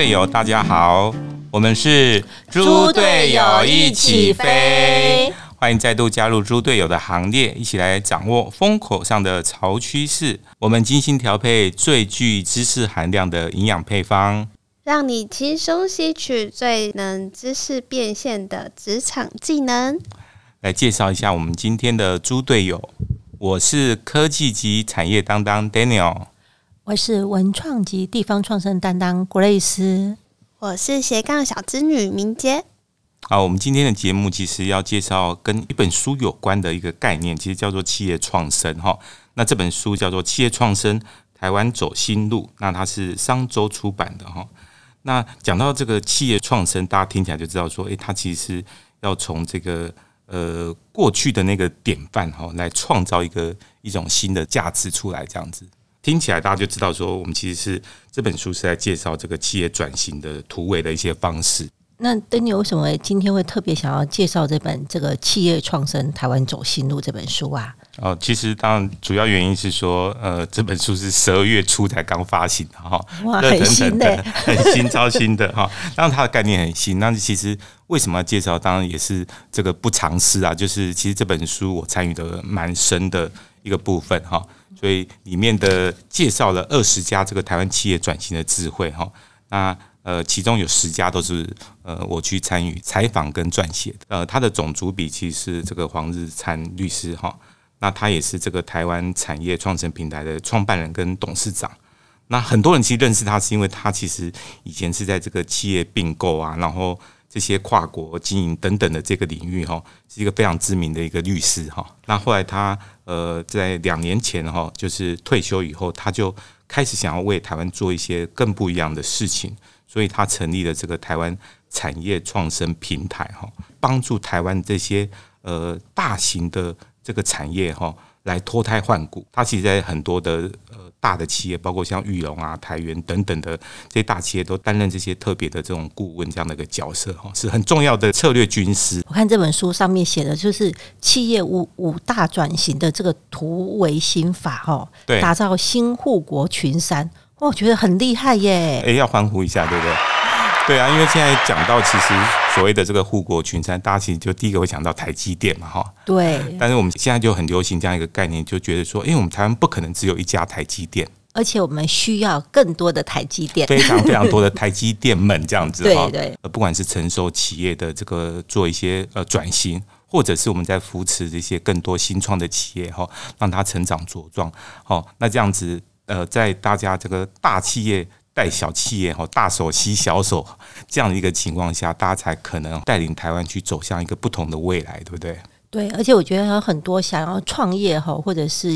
队友，大家好，我们是猪队友一起飞，欢迎再度加入猪队友的行列，一起来掌握风口上的潮趋势。我们精心调配最具知识含量的营养配方，让你轻松吸取最能知识变现的职场技能。来介绍一下我们今天的猪队友，我是科技及产业当当 Daniel。我是文创及地方创生担当 Grace，我是斜杠小织女明杰。好，我们今天的节目其实要介绍跟一本书有关的一个概念，其实叫做企业创生哈。那这本书叫做《企业创生：台湾走新路》，那它是商周出版的哈。那讲到这个企业创生，大家听起来就知道说，诶，它其实要从这个呃过去的那个典范哈，来创造一个一种新的价值出来，这样子。听起来大家就知道说，我们其实是这本书是在介绍这个企业转型的突围的一些方式。那登你为什么今天会特别想要介绍这本这个企业创生台湾走新路这本书啊？哦，其实当然主要原因是说，呃，这本书是十二月初才刚发行的哈，哇，很新的，很新超新的哈。当然它的概念很新，那其实为什么要介绍？当然也是这个不尝试啊，就是其实这本书我参与的蛮深的一个部分哈。所以里面的介绍了二十家这个台湾企业转型的智慧哈，那呃其中有十家都是呃我去参与采访跟撰写的，呃他的总主笔其实是这个黄日灿律师哈，那他也是这个台湾产业创新平台的创办人跟董事长，那很多人其实认识他是因为他其实以前是在这个企业并购啊，然后。这些跨国经营等等的这个领域哈，是一个非常知名的一个律师哈。那后来他呃在两年前哈，就是退休以后，他就开始想要为台湾做一些更不一样的事情，所以他成立了这个台湾产业创生平台哈，帮助台湾这些呃大型的这个产业哈来脱胎换骨。他其实在很多的呃。大的企业，包括像玉龙啊、台源等等的这些大企业，都担任这些特别的这种顾问这样的一个角色，哈，是很重要的策略军师。我看这本书上面写的就是企业五五大转型的这个突围心法，哈，对，打造新护国群山，我觉得很厉害耶！哎，要欢呼一下，对不对？对啊，因为现在讲到其实所谓的这个护国群山，大家其实就第一个会想到台积电嘛，哈。对。但是我们现在就很流行这样一个概念，就觉得说，因为我们台湾不可能只有一家台积电，而且我们需要更多的台积电，非常非常多的台积电们这样子。对对。呃，不管是成熟企业的这个做一些呃转型，或者是我们在扶持这些更多新创的企业哈，让它成长茁壮。好，那这样子呃，在大家这个大企业。带小企业哈，大手吸小手这样的一个情况下，大家才可能带领台湾去走向一个不同的未来，对不对？对，而且我觉得有很多想要创业哈，或者是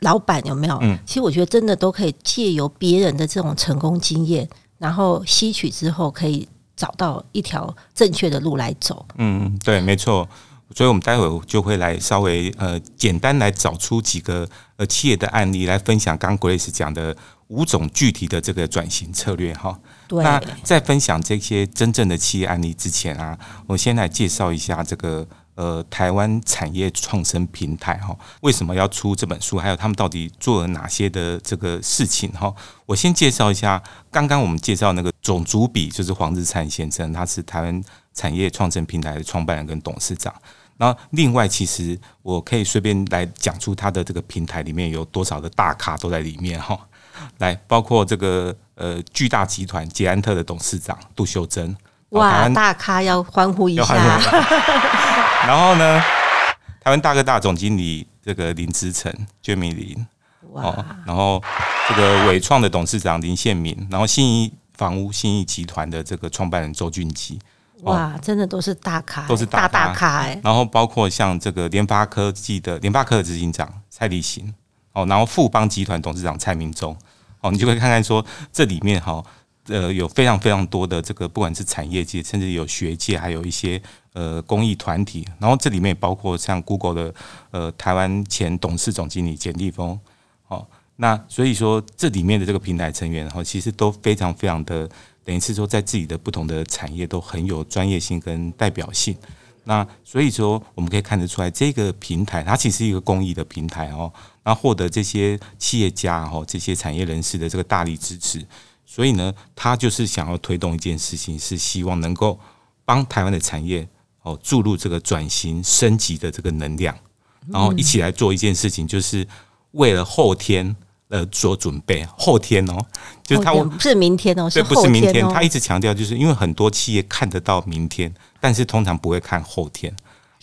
老板有没有？嗯，其实我觉得真的都可以借由别人的这种成功经验，然后吸取之后，可以找到一条正确的路来走。嗯，对，没错。所以我们待会就会来稍微呃简单来找出几个呃企业的案例来分享，刚 Grace 讲的。五种具体的这个转型策略哈，那在分享这些真正的企业案例之前啊，我先来介绍一下这个呃台湾产业创生平台哈，为什么要出这本书，还有他们到底做了哪些的这个事情哈。我先介绍一下，刚刚我们介绍那个总主笔就是黄日灿先生，他是台湾产业创生平台的创办人跟董事长。然后另外，其实我可以随便来讲出他的这个平台里面有多少的大咖都在里面哈。来，包括这个呃巨大集团捷安特的董事长杜秀珍，哇，大咖要欢呼一下。然后呢，台湾大哥大总经理这个林之成、娟米林，哇，然后这个伟创的董事长林宪明，然后信义房屋信义集团的这个创办人周俊基，哇，真的都是大咖，都是大大咖哎。然后包括像这个联发科技的联发科的执行长蔡立行。哦，然后富邦集团董事长蔡明忠，哦，你就会看看说这里面哈，呃，有非常非常多的这个，不管是产业界，甚至有学界，还有一些呃公益团体，然后这里面包括像 Google 的呃台湾前董事总经理简立峰，哦，那所以说这里面的这个平台成员，哈，其实都非常非常的，等于是说在自己的不同的产业都很有专业性跟代表性。那所以说，我们可以看得出来，这个平台它其实是一个公益的平台哦。那获得这些企业家哦这些产业人士的这个大力支持，所以呢，他就是想要推动一件事情，是希望能够帮台湾的产业哦注入这个转型升级的这个能量，然后一起来做一件事情，就是为了后天呃做准备。后天哦，就是他不是明天哦，对，不是明天。他一直强调，就是因为很多企业看得到明天，但是通常不会看后天。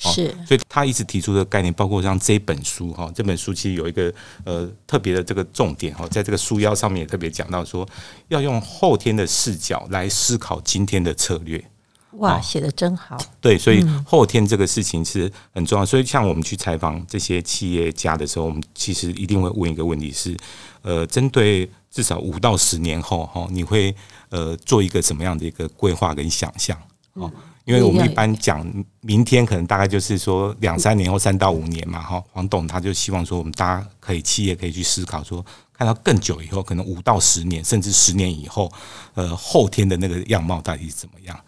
是，所以他一直提出的概念，包括像这本书哈，这本书其实有一个呃特别的这个重点哈，在这个书腰上面也特别讲到说，要用后天的视角来思考今天的策略。哇，写的真好。对，所以后天这个事情是很重要。所以像我们去采访这些企业家的时候，我们其实一定会问一个问题是，呃，针对至少五到十年后哈，你会呃做一个什么样的一个规划跟想象？哦。因为我们一般讲明天可能大概就是说两三年或三到五年嘛，哈，黄董他就希望说我们大家可以企业可以去思考说，看到更久以后，可能五到十年甚至十年以后，呃，后天的那个样貌到底是怎么样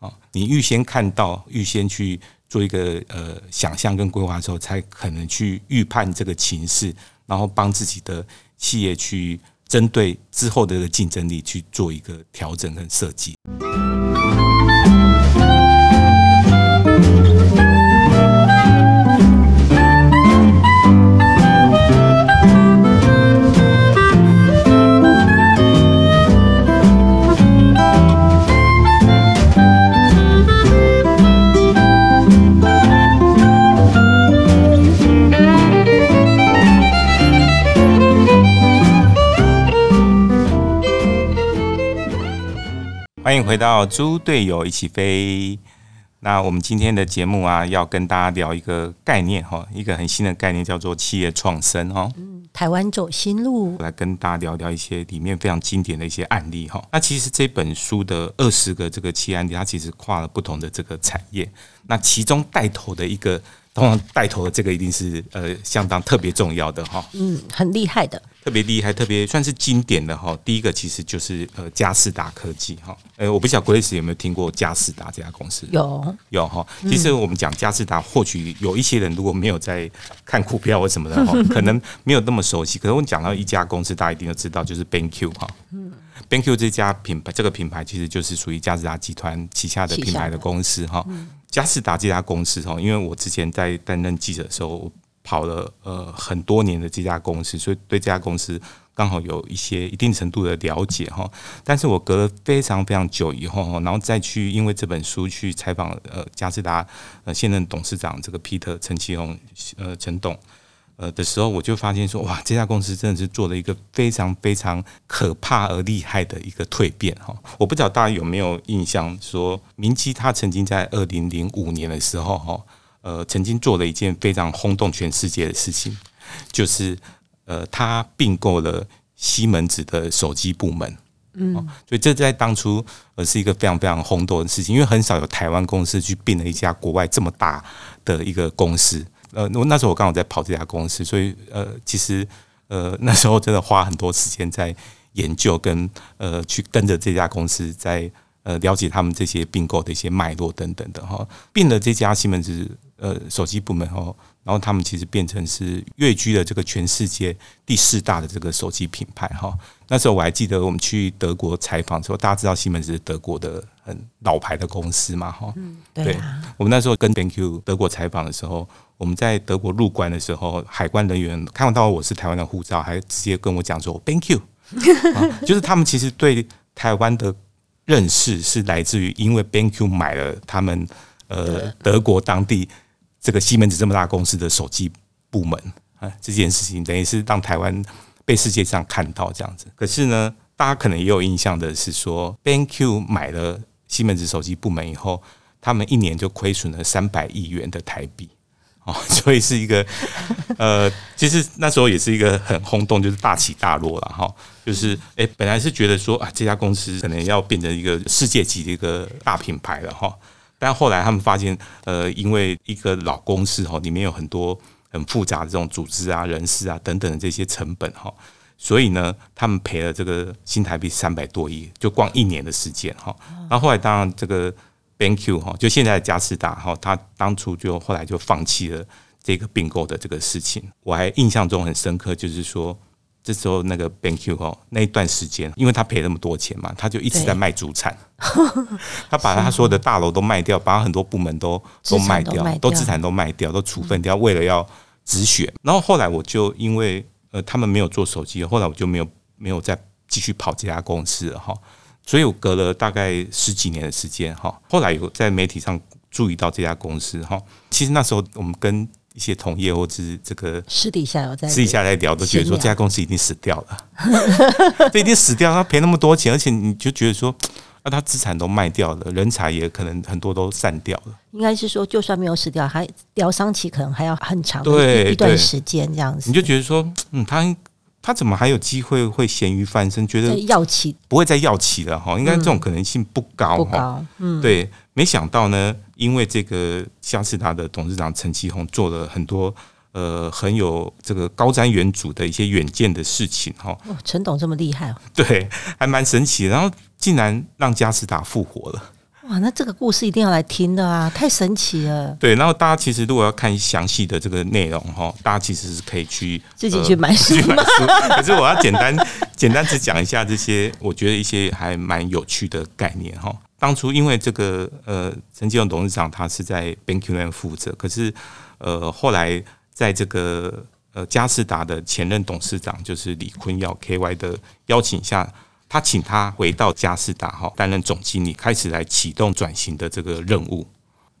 啊？你预先看到，预先去做一个呃想象跟规划的时候，才可能去预判这个情势，然后帮自己的企业去针对之后的竞争力去做一个调整跟设计。欢迎回到猪队友一起飞。那我们今天的节目啊，要跟大家聊一个概念哈，一个很新的概念，叫做企业创生哦。嗯，台湾走新路，来跟大家聊聊一些里面非常经典的一些案例哈。那其实这本书的二十个这个企业案例，它其实跨了不同的这个产业。那其中带头的一个，通常带头的这个一定是呃相当特别重要的哈。嗯，很厉害的。特别厉害，特别算是经典的哈。第一个其实就是呃嘉士达科技哈。呃，我不晓得 Grace 有没有听过嘉士达这家公司？有有哈。其实我们讲嘉士达，或许有一些人如果没有在看股票或什么的哈，可能没有那么熟悉。可是我们讲到一家公司，大家一定都知道，就是 BenQ 哈。嗯，BenQ 这家品牌，这个品牌其实就是属于嘉士达集团旗下的品牌的公司哈。嘉士达这家公司哈，因为我之前在担任记者的时候。跑了呃很多年的这家公司，所以对这家公司刚好有一些一定程度的了解哈。但是我隔了非常非常久以后哈，然后再去因为这本书去采访呃嘉士达呃现任董事长这个 Peter 陈其宏呃陈董呃的时候，我就发现说哇，这家公司真的是做了一个非常非常可怕而厉害的一个蜕变哈。我不知道大家有没有印象，说明基他曾经在二零零五年的时候哈。呃，曾经做了一件非常轰动全世界的事情，就是呃，他并购了西门子的手机部门。嗯，所以这在当初呃是一个非常非常轰动的事情，因为很少有台湾公司去并了一家国外这么大的一个公司。呃，我那时候我刚好在跑这家公司，所以呃，其实呃那时候真的花很多时间在研究跟呃去跟着这家公司在呃了解他们这些并购的一些脉络等等的哈。并了这家西门子。呃，手机部门哦，然后他们其实变成是跃居了这个全世界第四大的这个手机品牌哈。那时候我还记得我们去德国采访的时候，大家知道西门子是德国的很老牌的公司嘛哈。嗯，对。我们那时候跟 BANK YOU 德国采访的时候，我们在德国入关的时候，海关人员看到我是台湾的护照，还直接跟我讲说 BenQ，就是他们其实对台湾的认识是来自于因为 BenQ 买了他们呃德国当地。这个西门子这么大公司的手机部门啊，这件事情等于是让台湾被世界上看到这样子。可是呢，大家可能也有印象的是说，BenQ 买了西门子手机部门以后，他们一年就亏损了三百亿元的台币哦，所以是一个呃，其实那时候也是一个很轰动，就是大起大落了哈。就是诶，本来是觉得说啊，这家公司可能要变成一个世界级的一个大品牌了哈。但后来他们发现，呃，因为一个老公司哈，里面有很多很复杂的这种组织啊、人事啊等等的这些成本哈，所以呢，他们赔了这个新台币三百多亿，就光一年的时间哈。然后后来当然这个 BenQ 哈，就现在的嘉士达哈，他当初就后来就放弃了这个并购的这个事情。我还印象中很深刻，就是说这时候那个 BenQ 哦，那一段时间，因为他赔那么多钱嘛，他就一直在卖主产，他把他所有的大楼都卖掉，把很多部门都都卖掉，都资产都卖掉，都处分掉，为了要止血。然后后来我就因为呃他们没有做手机，后来我就没有没有再继续跑这家公司了哈。所以我隔了大概十几年的时间哈，后来有在媒体上注意到这家公司哈。其实那时候我们跟一些同业或者是这个私底下有在私底下在聊，都觉得说这家公司已经死掉了，这已经死掉，他赔那么多钱，而且你就觉得说，啊，他资产都卖掉了，人才也可能很多都散掉了。应该是说，就算没有死掉，还疗伤期可能还要很长的一段时间这样子。你就觉得说，嗯，他他怎么还有机会会咸鱼翻身？觉得药企不会再药企了哈，应该这种可能性不高哈。嗯，对。没想到呢，因为这个嘉士达的董事长陈其宏做了很多呃很有这个高瞻远瞩的一些远见的事情哈。哦，陈董这么厉害哦。对，还蛮神奇。然后竟然让嘉士达复活了。哇，那这个故事一定要来听的啊，太神奇了。对，然后大家其实如果要看详细的这个内容哈，大家其实是可以去自己去买书。可是我要简单 简单只讲一下这些，我觉得一些还蛮有趣的概念哈。当初因为这个呃，陈金勇董事长他是在 BenQ 那负责，可是呃后来在这个呃嘉士达的前任董事长就是李坤耀 KY 的邀请下，他请他回到嘉士达哈担任总经理，开始来启动转型的这个任务。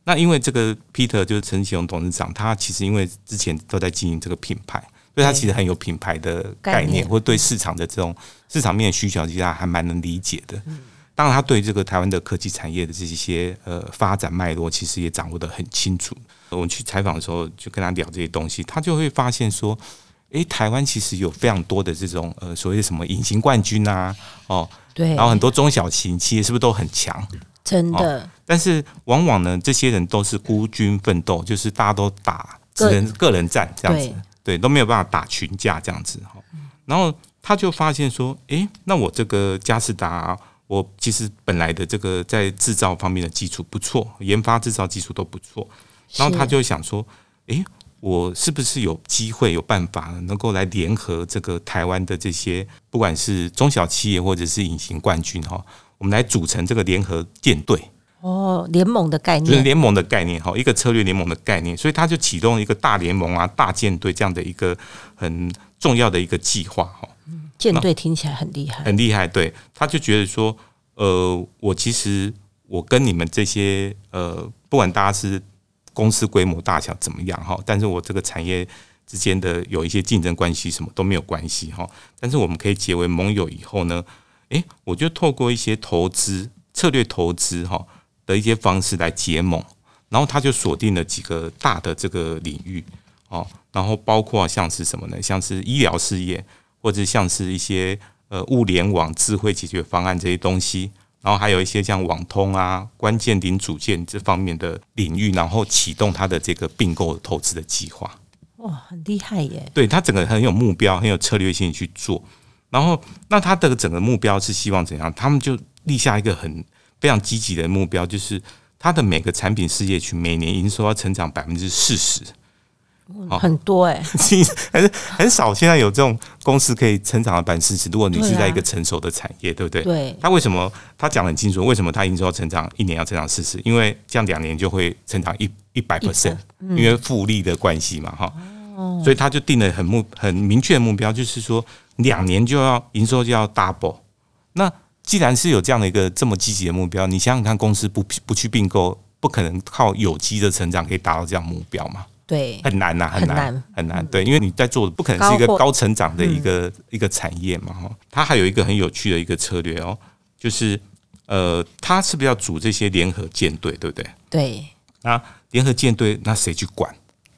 那因为这个 Peter 就是陈启荣董事长，他其实因为之前都在经营这个品牌，所以他其实很有品牌的概念，或对市场的这种市场面的需求，其实还蛮能理解的。当然，他对这个台湾的科技产业的这些呃发展脉络，其实也掌握的很清楚。我们去采访的时候，就跟他聊这些东西，他就会发现说，诶，台湾其实有非常多的这种呃所谓什么隐形冠军啊，哦，对，然后很多中小型企业是不是都很强？真的。但是往往呢，这些人都是孤军奋斗，就是大家都打只能个人战这样子，对，都没有办法打群架这样子哈。然后他就发现说，诶，那我这个嘉士达。我其实本来的这个在制造方面的基础不错，研发制造技术都不错，然后他就想说，诶，我是不是有机会有办法能够来联合这个台湾的这些不管是中小企业或者是隐形冠军哈，我们来组成这个联合舰队哦，联盟的概念，就是联盟的概念哈，一个策略联盟的概念，所以他就启动一个大联盟啊、大舰队这样的一个很重要的一个计划哈。舰队听起来很厉害，很厉害。对，他就觉得说，呃，我其实我跟你们这些呃，不管大家是公司规模大小怎么样哈，但是我这个产业之间的有一些竞争关系，什么都没有关系哈。但是我们可以结为盟友以后呢，诶，我就透过一些投资策略投资哈的一些方式来结盟，然后他就锁定了几个大的这个领域哦，然后包括像是什么呢？像是医疗事业。或者像是一些呃物联网、智慧解决方案这些东西，然后还有一些像网通啊、关键零组件这方面的领域，然后启动它的这个并购投资的计划。哇，很厉害耶！对它整个很有目标、很有策略性去做。然后，那它的整个目标是希望怎样？他们就立下一个很非常积极的目标，就是它的每个产品事业群每年营收要成长百分之四十。很多 哎，很很少。现在有这种公司可以成长的百分之十。如果你是在一个成熟的产业，对不对？对。他为什么？他讲很清楚，为什么他营收要成长一年要成长四十？因为这样两年就会成长一一百 percent，因为复利的关系嘛，哈。哦。所以他就定了很目很明确的目标，就是说两年就要营收就要 double。那既然是有这样的一个这么积极的目标，你想想看，公司不不去并购，不可能靠有机的成长可以达到这样目标嘛？对，很难呐，很难，很难。对，因为你在做的不可能是一个高成长的一个一个产业嘛，哈。它还有一个很有趣的一个策略哦，就是呃，它是不是要组这些联合舰队，对不对？对。那联合舰队，那谁去管？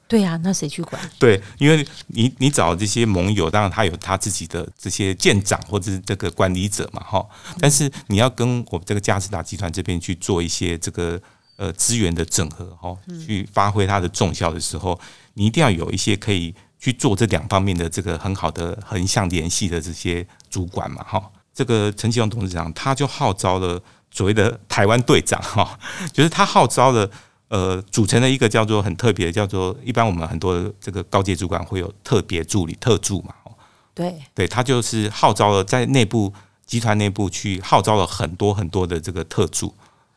对呀，那谁去管？对，因为你你找这些盟友，当然他有他自己的这些舰长或者是这个管理者嘛，哈。但是你要跟我们这个嘉士达集团这边去做一些这个。呃，资源的整合哈，去发挥它的重效的时候，你一定要有一些可以去做这两方面的这个很好的横向联系的这些主管嘛哈。这个陈启荣董事长他就号召了所谓的台湾队长哈，就是他号召了呃，组成了一个叫做很特别，叫做一般我们很多这个高阶主管会有特别助理特助嘛，对对他就是号召了在内部集团内部去号召了很多很多的这个特助，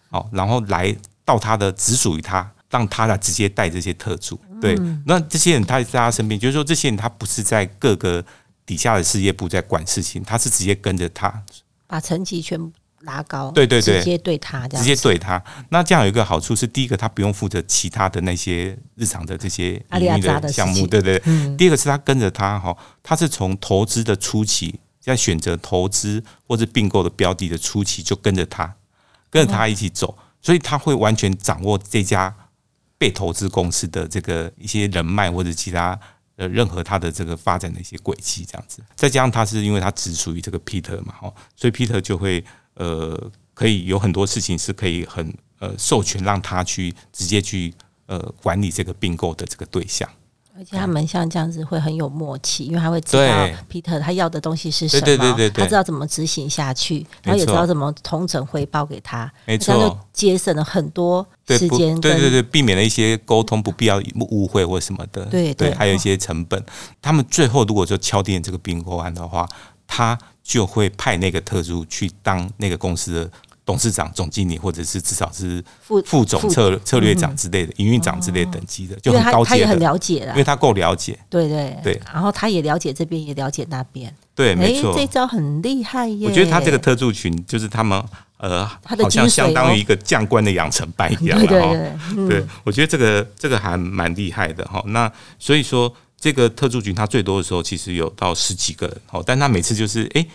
哦，然后来到他的只属于他，让他来直接带这些特助。对，那这些人他在他身边，就是说这些人他不是在各个底下的事业部在管事情，他是直接跟着他，把层级全部拉高，对对对。直接对他这样直接对他。那这样有一个好处是，第一个他不用负责其他的那些日常的这些阿里的项目，对对对。嗯。第二个是他跟着他哈，他是从投资的初期，在选择投资或者并购的标的的初期就跟着他，跟着他一起走，所以他会完全掌握这家被投资公司的这个一些人脉或者其他呃任何他的这个发展的一些轨迹，这样子。再加上他是因为他只属于这个 Peter 嘛，哈，所以 Peter 就会呃可以有很多事情是可以很呃授权让他去直接去呃管理这个并购的这个对象。而且他们像这样子会很有默契，因为他会知道对 Peter 他要的东西是什么，对对对对对他知道怎么执行下去，然后也知道怎么同整汇报给他，没这样就错。节省了很多时间跟对对对，避免了一些沟通不必要误会或什么的。对对还有一些成本。他们最后如果说敲定这个并购案的话，他就会派那个特助去当那个公司的董事长、总经理，或者是至少是副副总策策略长之类的、营运长之类等级的，就很高阶他他也很的，了解了因为，他够了解。对对对然后他也了解这边，也了解那边，对，没诶错。这招很厉害耶！我觉得他这个特助群就是他们呃，他的好像相当于一个将官的养成班一样 对对了哈。对，嗯对，我觉得这个这个还蛮厉害的哈。那所以说，这个特助群他最多的时候其实有到十几个人哦，但他每次就是诶，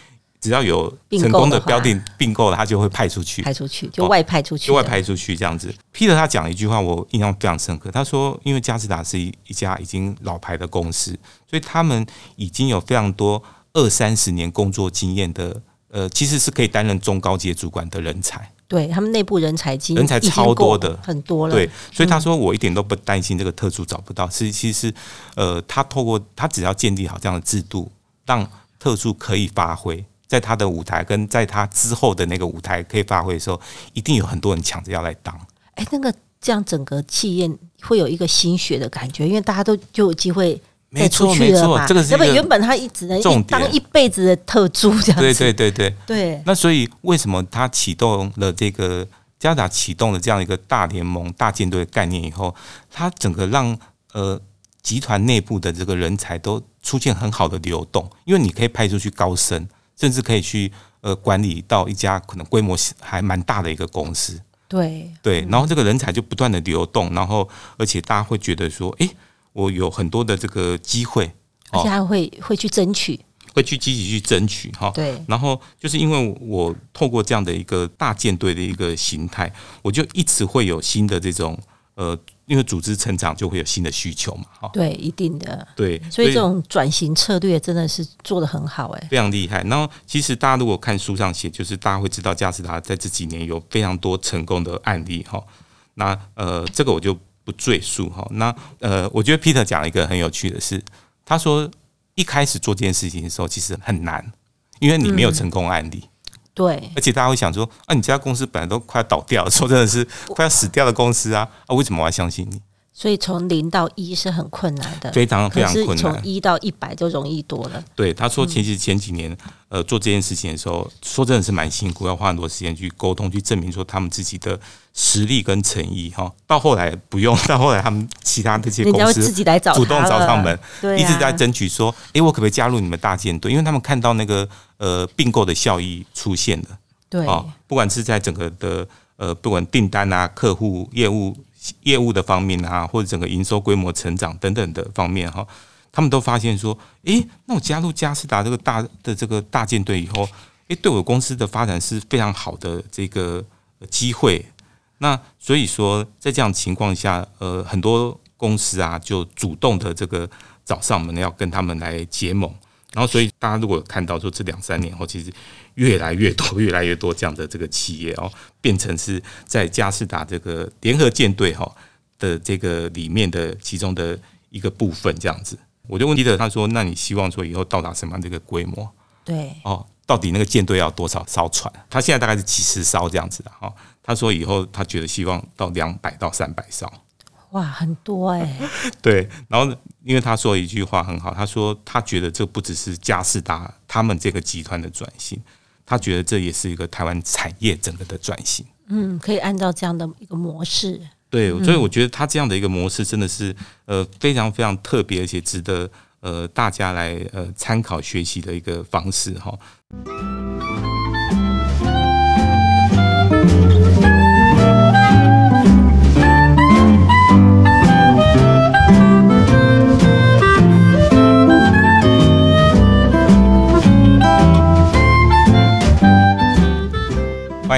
只要有成功的标的并购了，他就会派出去，派出去就外派出去，就外。派出去这样子。Peter 他讲了一句话，我印象非常深刻。他说，因为嘉士达是一一家已经老牌的公司，所以他们已经有非常多二三十年工作经验的。呃，其实是可以担任中高阶主管的人才，对他们内部人才经人才超多的很多了。对，所以他说我一点都不担心这个特助找不到，是其实呃，他透过他只要建立好这样的制度，让特助可以发挥，在他的舞台跟在他之后的那个舞台可以发挥的时候，一定有很多人抢着要来当。哎，那个这样整个气焰会有一个心血的感觉，因为大家都就有机会再没错。没错这个是个原本他一直能重当一辈子的特助这样子。对对对对，对那所以为什么他启动了这个加达启动了这样一个大联盟、大舰队的概念以后，他整个让呃集团内部的这个人才都出现很好的流动，因为你可以派出去高升，甚至可以去呃管理到一家可能规模还蛮大的一个公司。对对，然后这个人才就不断的流动，然后而且大家会觉得说，诶，我有很多的这个机会，而且还会会去争取。会去积极去争取哈。对然后就是因为我透过这样的一个大舰队的一个形态，我就一直会有新的这种呃，因为组织成长就会有新的需求嘛，哈。对，一定的。对，所以这种转型策略真的是做的很好哎、非常厉害。然后其实大家如果看书上写，就是大家会知道嘉士达在这几年有非常多成功的案例哈。那呃，这个我就不赘述哈。那呃，我觉得 Peter 讲了一个很有趣的事，他说一开始做这件事情的时候其实很难，因为你没有成功案例。对而且大家会想说，啊，你这家公司本来都快要倒掉了，说真的是快要死掉的公司啊，啊，为什么我要相信你？所以从零到一是很困难的，非常非常困难。从一到一百就容易多了。对，他说，其实前几年呃做这件事情的时候，说真的是蛮辛苦，要花很多时间去沟通，去证明说他们自己的实力跟诚意哈。到后来不用，到后来他们其他这些公司自己来找主动找上门，一直在争取说，诶，我可不可以加入你们大舰队？因为他们看到那个呃并购的效益出现了。对、哦，不管是在整个的呃，不管订单啊、客户业务业务的方面啊，或者整个营收规模成长等等的方面哈、他们都发现说，诶，那我加入嘉士达这个大的这个大舰队以后，诶，对我公司的发展是非常好的这个机会。那所以说，在这样情况下，呃，很多公司啊，就主动的这个找上门，要跟他们来结盟。然后，所以大家如果看到说这两三年后，其实越来越多、越来越多这样的这个企业哦，变成是在嘉士达这个联合舰队哈的这个里面的其中的一个部分，这样子。我就问记者，他说：“那你希望说以后到达什么样的一个规模？对哦，到底那个舰队要多少艘船？他现在大概是几十艘这样子的哈。他说以后他觉得希望到两百到三百艘。哇，很多哎。对，然后因为他说一句话很好，他说他觉得这不只是嘉士达他们这个集团的转型，他觉得这也是一个台湾产业整个的转型。嗯，可以按照这样的一个模式。对，所以我觉得他这样的一个模式真的是呃非常非常特别，而且值得呃大家来呃参考学习的一个方式哈。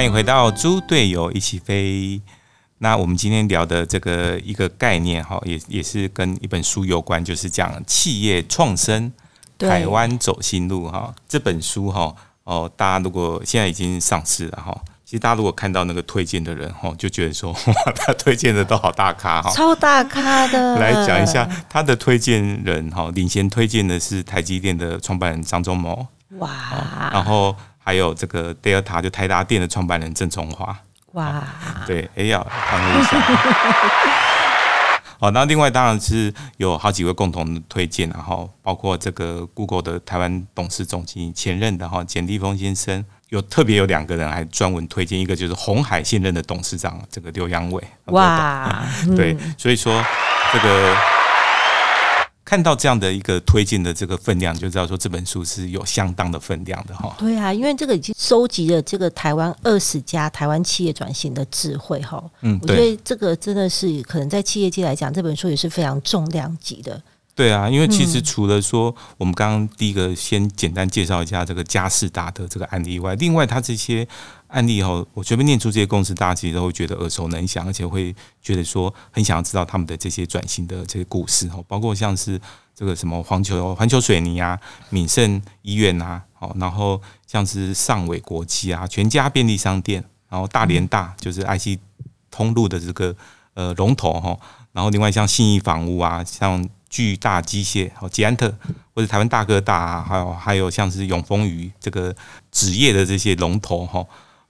欢迎回到猪队友一起飞。那我们今天聊的这个一个概念哈，也也是跟一本书有关，就是讲企业创生，台湾走新路哈。这本书哈哦，大家如果现在已经上市了哈，其实大家如果看到那个推荐的人哈，就觉得说 哇，他推荐的都好大咖哈，超大咖的。来讲一下他的推荐人哈，领先推荐的是台积电的创办人张忠谋哇，然后。还有这个 Delta 就台达电的创办人郑崇华，哇，对，哎呀，看一下。好，那另外当然是有好几位共同推荐，然后包括这个 Google 的台湾董事总经理前任的哈简立峰先生，有特别有两个人还专门推荐，一个就是红海现任的董事长这个刘阳伟，哇，对，所以说这个。看到这样的一个推进的这个分量，就知道说这本书是有相当的分量的哈。对啊，因为这个已经收集了这个台湾二十家台湾企业转型的智慧哈。嗯，我觉得这个真的是可能在企业界来讲，这本书也是非常重量级的。对啊，因为其实除了说我们刚刚第一个先简单介绍一下这个嘉士达的这个案例外，另外它这些。案例后，我随便念出这些公司，大家其实都会觉得耳熟能详，而且会觉得说很想要知道他们的这些转型的这些故事哦，包括像是这个什么环球环球水泥啊、敏盛医院啊，哦，然后像是上伟国际啊、全家便利商店，然后大连大就是 IC 通路的这个呃龙头哈，然后另外像信义房屋啊、像巨大机械、哦捷安特或者台湾大哥大，还有还有像是永丰鱼这个纸业的这些龙头哈。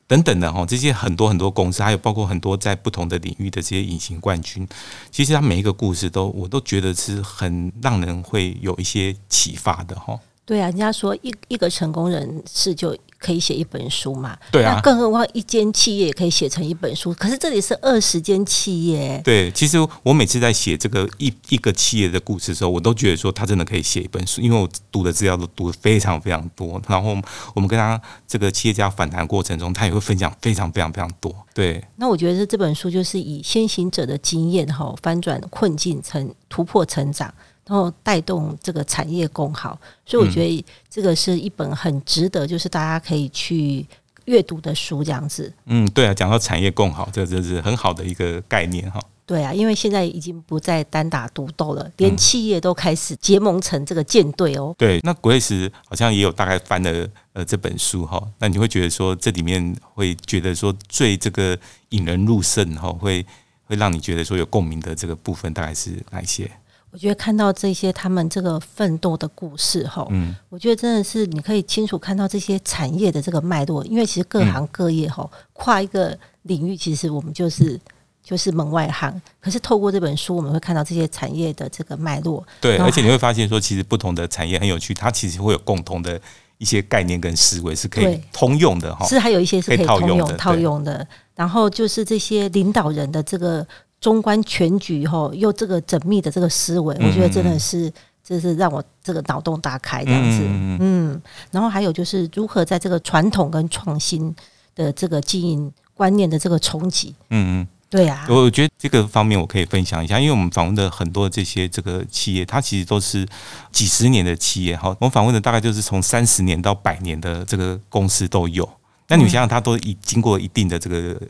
等等的哈，这些很多很多公司，还有包括很多在不同的领域的这些隐形冠军，其实他每一个故事都，我都觉得是很让人会有一些启发的哈。对啊，人家说一一个成功人士就。可以写一本书嘛？对啊，更何况一间企业也可以写成一本书。可是这里是二十间企业。对，其实我每次在写这个一一个企业的故事的时候，我都觉得说他真的可以写一本书，因为我读的资料都读的非常非常多。然后我们跟他这个企业家访谈过程中，他也会分享非常非常非常多。对，那我觉得这本书就是以先行者的经验哈，翻转困境，成突破成长。然后带动这个产业共好，所以我觉得这个是一本很值得，就是大家可以去阅读的书，这样子。嗯，对啊，讲到产业共好，这这是很好的一个概念哈。对啊，因为现在已经不再单打独斗了，连企业都开始结盟成这个舰队哦。对，那古瑞斯好像也有大概翻了呃这本书哈，那你会觉得说这里面会觉得说最这个引人入胜哈，会会让你觉得说有共鸣的这个部分大概是哪一些？我觉得看到这些他们这个奋斗的故事哈，嗯，我觉得真的是你可以清楚看到这些产业的这个脉络，因为其实各行各业哈，跨一个领域，其实我们就是就是门外汉。可是透过这本书，我们会看到这些产业的这个脉络。对，而且你会发现说，其实不同的产业很有趣，它其实会有共同的一些概念跟思维是可以通用的哈。是还有一些是可以通用套用的。然后就是这些领导人的这个。中观全局后，又这个缜密的这个思维，我觉得真的是，这是让我这个脑洞大开这样子。嗯，然后还有就是如何在这个传统跟创新的这个经营观念的这个冲击。嗯嗯，对啊，我觉得这个方面我可以分享一下，因为我们访问的很多这些这个企业，它其实都是几十年的企业。哈，我们访问的大概就是从三十年到百年的这个公司都有。那你想想，它都已经过一定的这个，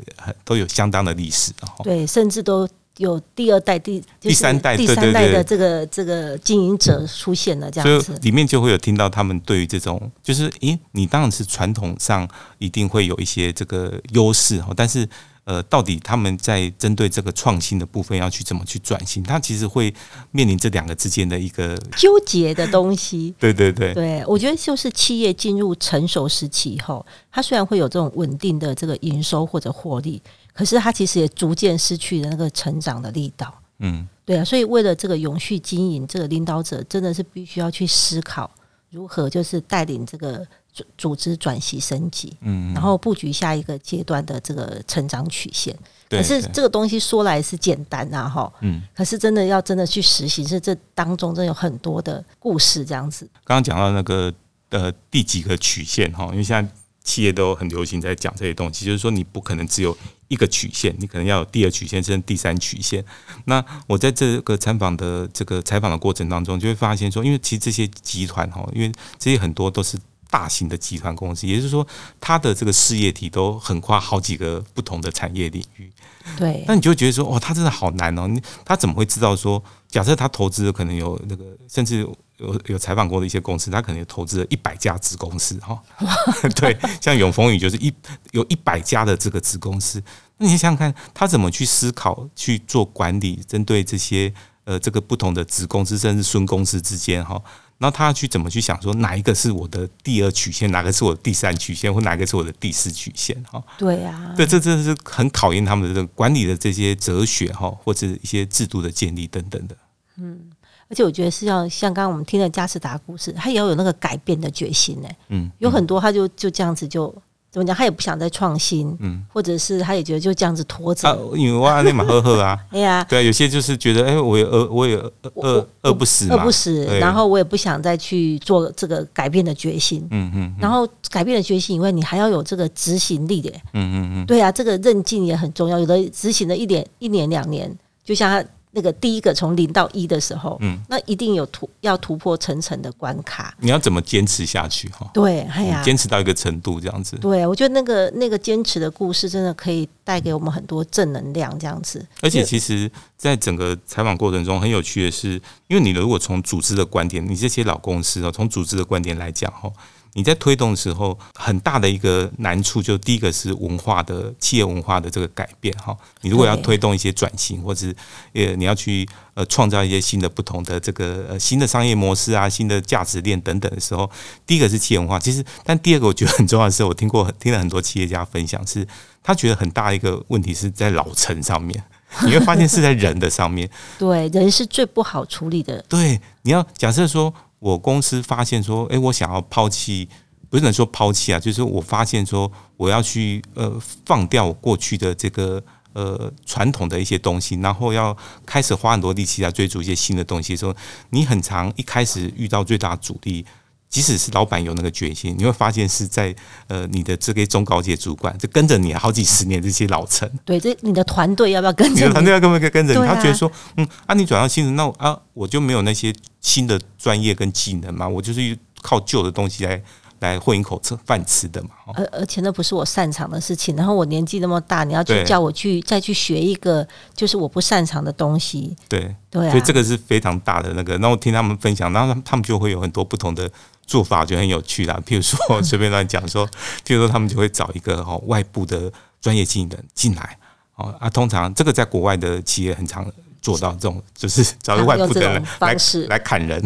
都有相当的历史，对，甚至都有第二代、第第三代、第三代的这个这个经营者出现了，这样子，里面就会有听到他们对于这种，就是，诶，你当然是传统上一定会有一些这个优势哈，但是。呃，到底他们在针对这个创新的部分要去怎么去转型？它其实会面临这两个之间的一个纠结的东西。对 对对，对我觉得就是企业进入成熟时期以后，它虽然会有这种稳定的这个营收或者获利，可是它其实也逐渐失去了那个成长的力道。嗯，对啊，所以为了这个永续经营，这个领导者真的是必须要去思考如何就是带领这个组组织转型升级，嗯，然后布局下一个阶段的这个成长曲线。可是这个东西说来是简单啊，哈，嗯，可是真的要真的去实行，是这当中真有很多的故事这样子。刚刚讲到那个呃第几个曲线哈，因为现在企业都很流行在讲这些东西，就是说你不可能只有一个曲线，你可能要有第二曲线，甚至第三曲线。那我在这个采访的这个采访的过程当中，就会发现说，因为其实这些集团哈，因为这些很多都是。大型的集团公司，也就是说，它的这个事业体都横跨好几个不同的产业领域。对，那你就觉得说，哦，他真的好难哦！他怎么会知道说，假设他投资可能有那个，甚至有有采访过的一些公司，他可能有投资了一百家子公司哈。对，像永丰宇就是一有一百家的这个子公司，那你想想看，他怎么去思考去做管理，针对这些呃这个不同的子公司甚至孙公司之间哈。然后他要去怎么去想说哪一个是我的第二曲线，哪个是我的第三曲线，或哪个是我的第四曲线？哈，对啊，对，这真的是很考验他们的这个管理的这些哲学哈，或者一些制度的建立等等的。嗯，而且我觉得是要像刚刚我们听的加斯达故事，他也要有那个改变的决心呢。嗯，有很多他就就这样子就。怎么讲？他也不想再创新，嗯，或者是他也觉得就这样子拖着。因为哇，那蛮呵呵啊，哎呀，对啊，有些就是觉得，哎，我也饿，我也饿饿不死，饿不死，然后我也不想再去做这个改变的决心，嗯嗯，然后改变的决心以外，你还要有这个执行力的，嗯嗯嗯，对啊，这个韧劲也很重要。有的执行了一点一年两年，就像他。那个第一个从零到一的时候，嗯，那一定有突要突破层层的关卡。你要怎么坚持下去？哈，对，哎呀，坚持到一个程度这样子。对，我觉得那个那个坚持的故事，真的可以带给我们很多正能量，这样子。而且，其实，在整个采访过程中，很有趣的是，因为你如果从组织的观点，你这些老公司哦，从组织的观点来讲，哈。你在推动的时候，很大的一个难处，就第一个是文化的企业文化的这个改变哈。你如果要推动一些转型，或者呃你要去呃创造一些新的不同的这个呃新的商业模式啊、新的价值链等等的时候，第一个是企业文化。其实，但第二个我觉得很重要的是，我听过听了很多企业家分享，是他觉得很大一个问题是在老成上面，你会发现是在人的上面。对，人是最不好处理的。对，你要假设说。我公司发现说，诶，我想要抛弃，不是能说抛弃啊，就是我发现说，我要去呃放掉过去的这个呃传统的一些东西，然后要开始花很多力气来追逐一些新的东西的时候，你很长一开始遇到最大阻力。即使是老板有那个决心，你会发现是在呃你的这个中高阶主管就跟着你好几十年这些老臣。对，这你的团队要不要跟着？你的团队要跟不跟跟着你？他觉得说，嗯，啊，你转到新人，那啊，我就没有那些新的专业跟技能嘛，我就是靠旧的东西来。来混一口吃饭吃的嘛，而而且那不是我擅长的事情。然后我年纪那么大，你要去叫我去再去学一个就是我不擅长的东西，对对，所以这个是非常大的那个。然后听他们分享，然后他们就会有很多不同的做法，就很有趣啦。譬如说 随便乱讲说，譬如说他们就会找一个哦外部的专业经理人进来哦啊，通常这个在国外的企业很常。做到这种就是找个外部的人来来砍人，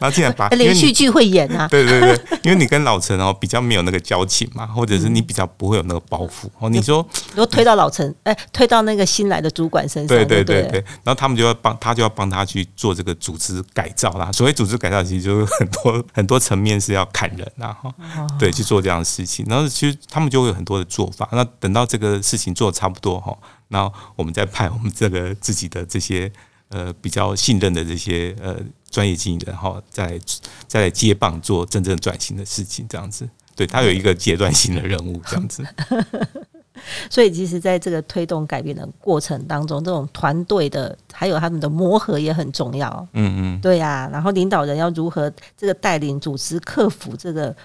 然后竟然把 连续剧会演啊？对对对，因为你跟老陈哦比较没有那个交情嘛，或者是你比较不会有那个包袱哦。你说，如果推到老陈，哎，推到那个新来的主管身上，对对对对，然后他们就要帮他就要帮他去做这个组织改造啦。所谓组织改造，其实就是很多很多层面是要砍人啊，哈，对，去做这样的事情。然后其实他们就会有很多的做法。那等到这个事情做的差不多哈。然后我们再派我们这个自己的这些呃比较信任的这些呃专业经理人哈，再再来接棒做真正转型的事情，这样子，对他有一个阶段性的任务，这样子。所以，其实在这个推动改变的过程当中，这种团队的还有他们的磨合也很重要。嗯嗯，对呀。然后领导人要如何这个带领组织克服这个。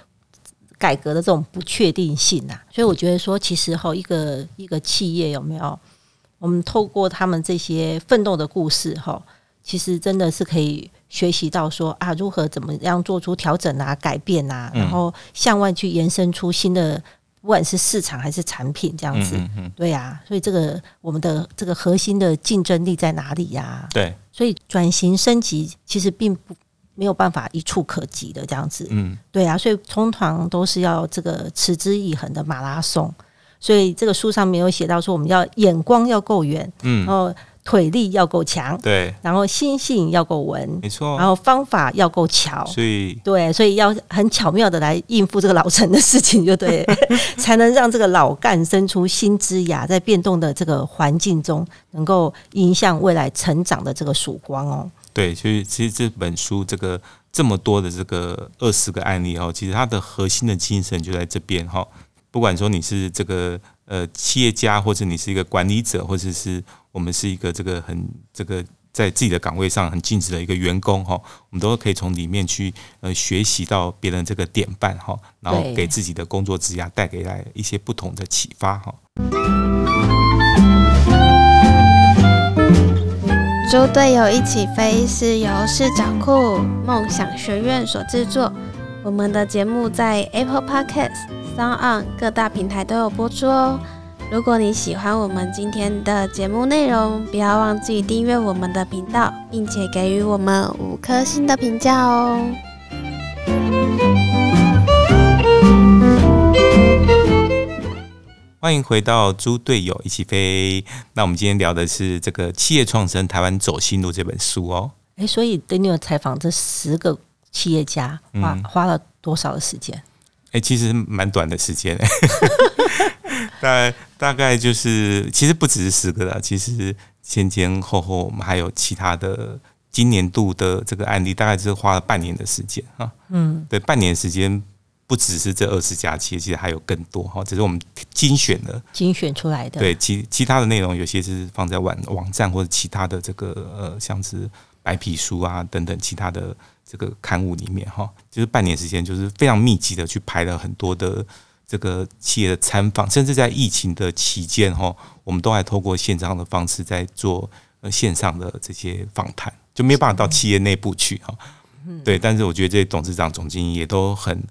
改革的这种不确定性啊，所以我觉得说，其实哈，一个一个企业有没有，我们透过他们这些奋斗的故事哈，其实真的是可以学习到说啊，如何怎么样做出调整啊、改变啊，然后向外去延伸出新的，不管是市场还是产品这样子，对呀，所以这个我们的这个核心的竞争力在哪里呀？对，所以转型升级其实并不。没有办法一触可及的这样子，嗯，对啊，所以通常都是要这个持之以恒的马拉松。所以这个书上面有写到说，我们要眼光要够远，嗯，然后腿力要够强，对，然后心性要够稳，没错，然后方法要够巧，所以对，所以要很巧妙的来应付这个老陈的事情，就对，才能让这个老干生出新枝芽，在变动的这个环境中，能够影响未来成长的这个曙光哦。对，所以其实这本书这个这么多的这个二十个案例哈，其实它的核心的精神就在这边哈。不管说你是这个呃企业家，或者你是一个管理者，或者是我们是一个这个很这个在自己的岗位上很尽职的一个员工哈，我们都可以从里面去呃学习到别人这个典范哈，然后给自己的工作职涯带给来一些不同的启发哈。猪队友一起飞是由视角库梦想学院所制作，我们的节目在 Apple Podcast、Sound On 各大平台都有播出哦。如果你喜欢我们今天的节目内容，不要忘记订阅我们的频道，并且给予我们五颗星的评价哦。欢迎回到猪队友一起飞。那我们今天聊的是这个企业创生台湾走新路这本书哦。哎，所以 Daniel 采访这十个企业家花花了多少的时间？哎，其实蛮短的时间，大概大概就是其实不只是十个了，其实前前后后我们还有其他的今年度的这个案例，大概是花了半年的时间啊。嗯，对，半年时间。不只是这二十家企业，其实还有更多哈，只是我们精选的、精选出来的。对，其其他的内容有些是放在网网站或者其他的这个呃，像是白皮书啊等等其他的这个刊物里面哈，就是半年时间，就是非常密集的去排了很多的这个企业的参访，甚至在疫情的期间哈，我们都还透过线上的方式在做呃线上的这些访谈，就没有办法到企业内部去哈。对，但是我觉得这些董事长、总经理也都很。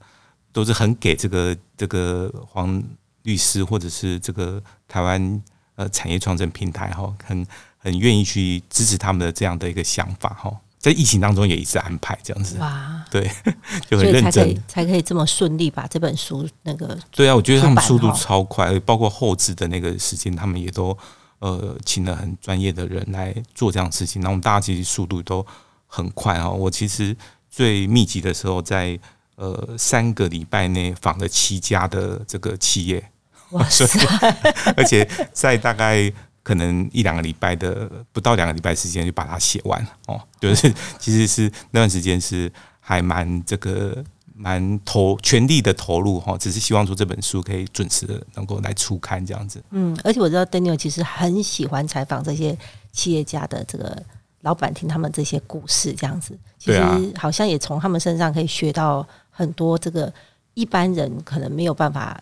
都是很给这个这个黄律师或者是这个台湾呃产业创新平台哈，很很愿意去支持他们的这样的一个想法哈，在疫情当中也一直安排这样子哇，对，就很认真，才可以这么顺利把这本书那个对啊，我觉得他们速度超快，包括后置的那个时间，他们也都呃请了很专业的人来做这样事情，那我们大家其实速度都很快哈。我其实最密集的时候在。呃，三个礼拜内访了七家的这个企业，哇塞！而且在大概可能一两个礼拜的不到两个礼拜时间就把它写完哦，就是 其实是那段时间是还蛮这个蛮投全力的投入哈，只是希望说这本书可以准时的能够来出刊这样子。嗯，而且我知道 Daniel 其实很喜欢采访这些企业家的这个老板，听他们这些故事这样子，其实好像也从他们身上可以学到。很多这个一般人可能没有办法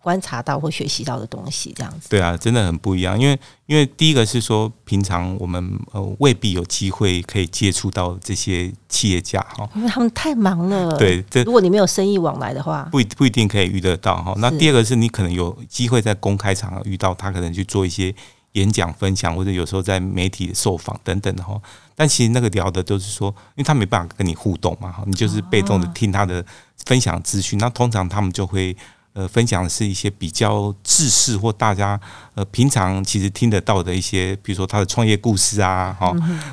观察到或学习到的东西，这样子。对啊，真的很不一样。因为因为第一个是说，平常我们呃未必有机会可以接触到这些企业家哈，因为他们太忙了。对，这如果你没有生意往来的话，不不一定可以遇得到哈。那第二个是你可能有机会在公开场合遇到他，可能去做一些演讲分享，或者有时候在媒体受访等等哈。但其实那个聊的都是说，因为他没办法跟你互动嘛，你就是被动的听他的分享资讯。那通常他们就会呃分享的是一些比较知识或大家呃平常其实听得到的一些，比如说他的创业故事啊，哈，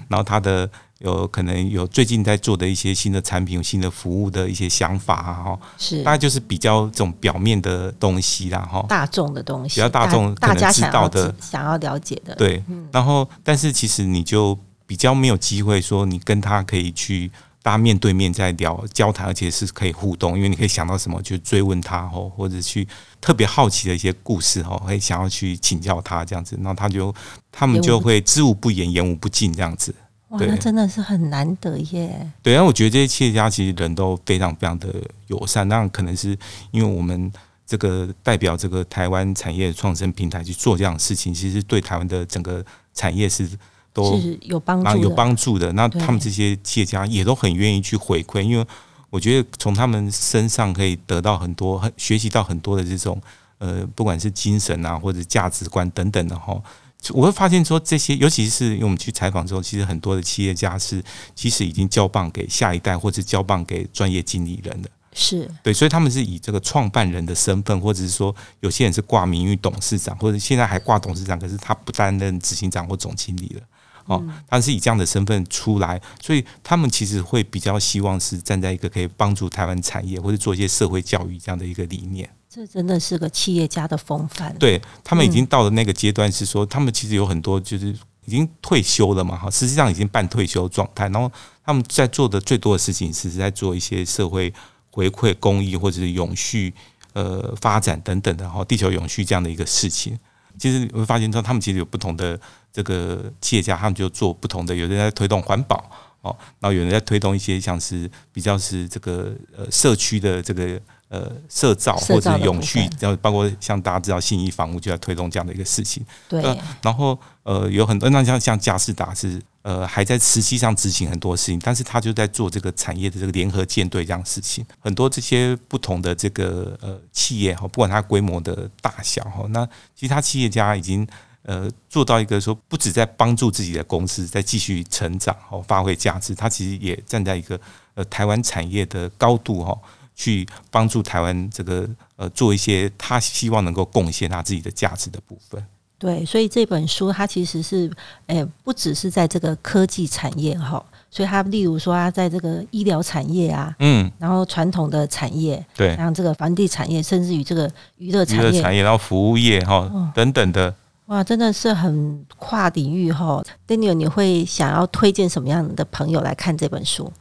然后他的有可能有最近在做的一些新的产品、新的服务的一些想法啊，哈，是大概就是比较这种表面的东西啦，哈，大众的东西，比较大众大家知道的、想要了解的，对。然后，但是其实你就。比较没有机会说你跟他可以去大家面对面在聊交谈，而且是可以互动，因为你可以想到什么就追问他哦，或者去特别好奇的一些故事哦，会想要去请教他这样子，那他就他们就会知无不言，言无不尽这样子。哇，那真的是很难得耶。对，然后我觉得这些企业家其实人都非常非常的友善，那可能是因为我们这个代表这个台湾产业创生平台去做这样的事情，其实对台湾的整个产业是。都有帮助，有帮助的。那他们这些企业家也都很愿意去回馈，因为我觉得从他们身上可以得到很多，很学习到很多的这种呃，不管是精神啊，或者价值观等等的哈。我会发现说，这些尤其是因为我们去采访之后，其实很多的企业家是其实已经交棒给下一代，或者交棒给专业经理人的。是对，所以他们是以这个创办人的身份，或者是说有些人是挂名誉董事长，或者现在还挂董事长，可是他不担任执行长或总经理了。哦，他是以这样的身份出来，所以他们其实会比较希望是站在一个可以帮助台湾产业或者做一些社会教育这样的一个理念。这真的是个企业家的风范。对他们已经到了那个阶段，是说他们其实有很多就是已经退休了嘛，哈，实际上已经半退休状态。然后他们在做的最多的事情是在做一些社会回馈、公益或者是永续呃发展等等的哈，地球永续这样的一个事情。其实你会发现说，他们其实有不同的。这个企业家他们就做不同的，有人在推动环保哦，然后有人在推动一些像是比较是这个呃社区的这个呃社造或者永续，然后包括像大家知道信义房屋就在推动这样的一个事情。对，然后呃有很多那像像嘉士达是呃还在实际上执行很多事情，但是他就在做这个产业的这个联合舰队这样事情。很多这些不同的这个呃企业哈，不管它规模的大小哈，那其他企业家已经。呃，做到一个说，不止在帮助自己的公司在继续成长哦，发挥价值，他其实也站在一个呃台湾产业的高度哈，去帮助台湾这个呃做一些他希望能够贡献他自己的价值的部分。对，所以这本书它其实是诶，不只是在这个科技产业哈，所以它例如说它在这个医疗产业啊，嗯，然后传统的产业，对，像这个房地产业，甚至于这个娱乐产业，产业，然后服务业哈等等的。哇，真的是很跨领域哈，Daniel，你会想要推荐什么样的朋友来看这本书？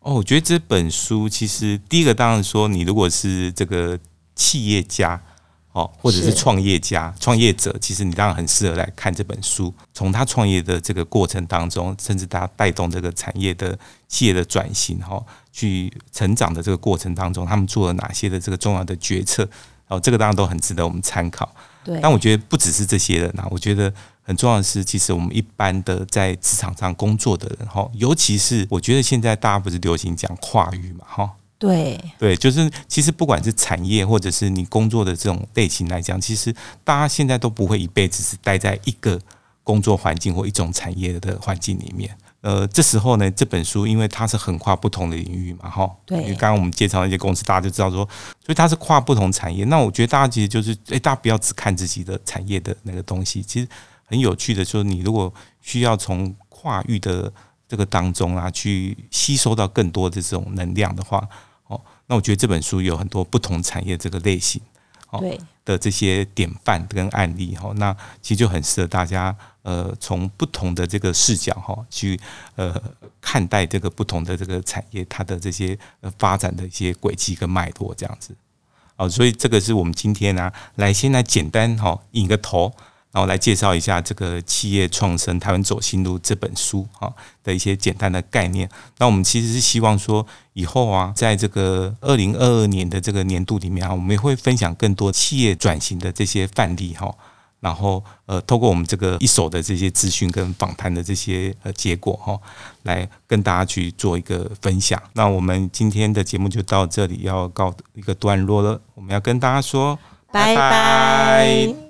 哦，我觉得这本书其实第一个当然说，你如果是这个企业家哦，或者是创业家、创业者，其实你当然很适合来看这本书。从他创业的这个过程当中，甚至他带动这个产业的企业的转型哈，去成长的这个过程当中，他们做了哪些的这个重要的决策？哦，这个当然都很值得我们参考。但我觉得不只是这些人啊，我觉得很重要的是，其实我们一般的在职场上工作的人哈，尤其是我觉得现在大家不是流行讲跨域嘛哈，对对，就是其实不管是产业或者是你工作的这种类型来讲，其实大家现在都不会一辈子是待在一个工作环境或一种产业的环境里面。呃，这时候呢，这本书因为它是横跨不同的领域嘛，哈，对，因为刚刚我们介绍那些公司，大家就知道说，所以它是跨不同产业。那我觉得大家其实就是，哎，大家不要只看自己的产业的那个东西，其实很有趣的，就是你如果需要从跨域的这个当中啊，去吸收到更多的这种能量的话，哦，那我觉得这本书有很多不同产业这个类型，对的这些典范跟案例，哈，那其实就很适合大家。呃，从不同的这个视角哈，去呃看待这个不同的这个产业，它的这些呃发展的一些轨迹跟脉络这样子，哦，所以这个是我们今天呢，来先来简单哈引个头，然后来介绍一下这个企业创生台湾走新路这本书哈的一些简单的概念。那我们其实是希望说，以后啊，在这个二零二二年的这个年度里面啊，我们也会分享更多企业转型的这些范例哈。然后，呃，透过我们这个一手的这些资讯跟访谈的这些呃结果哈，来跟大家去做一个分享。那我们今天的节目就到这里，要告一个段落了。我们要跟大家说，拜拜。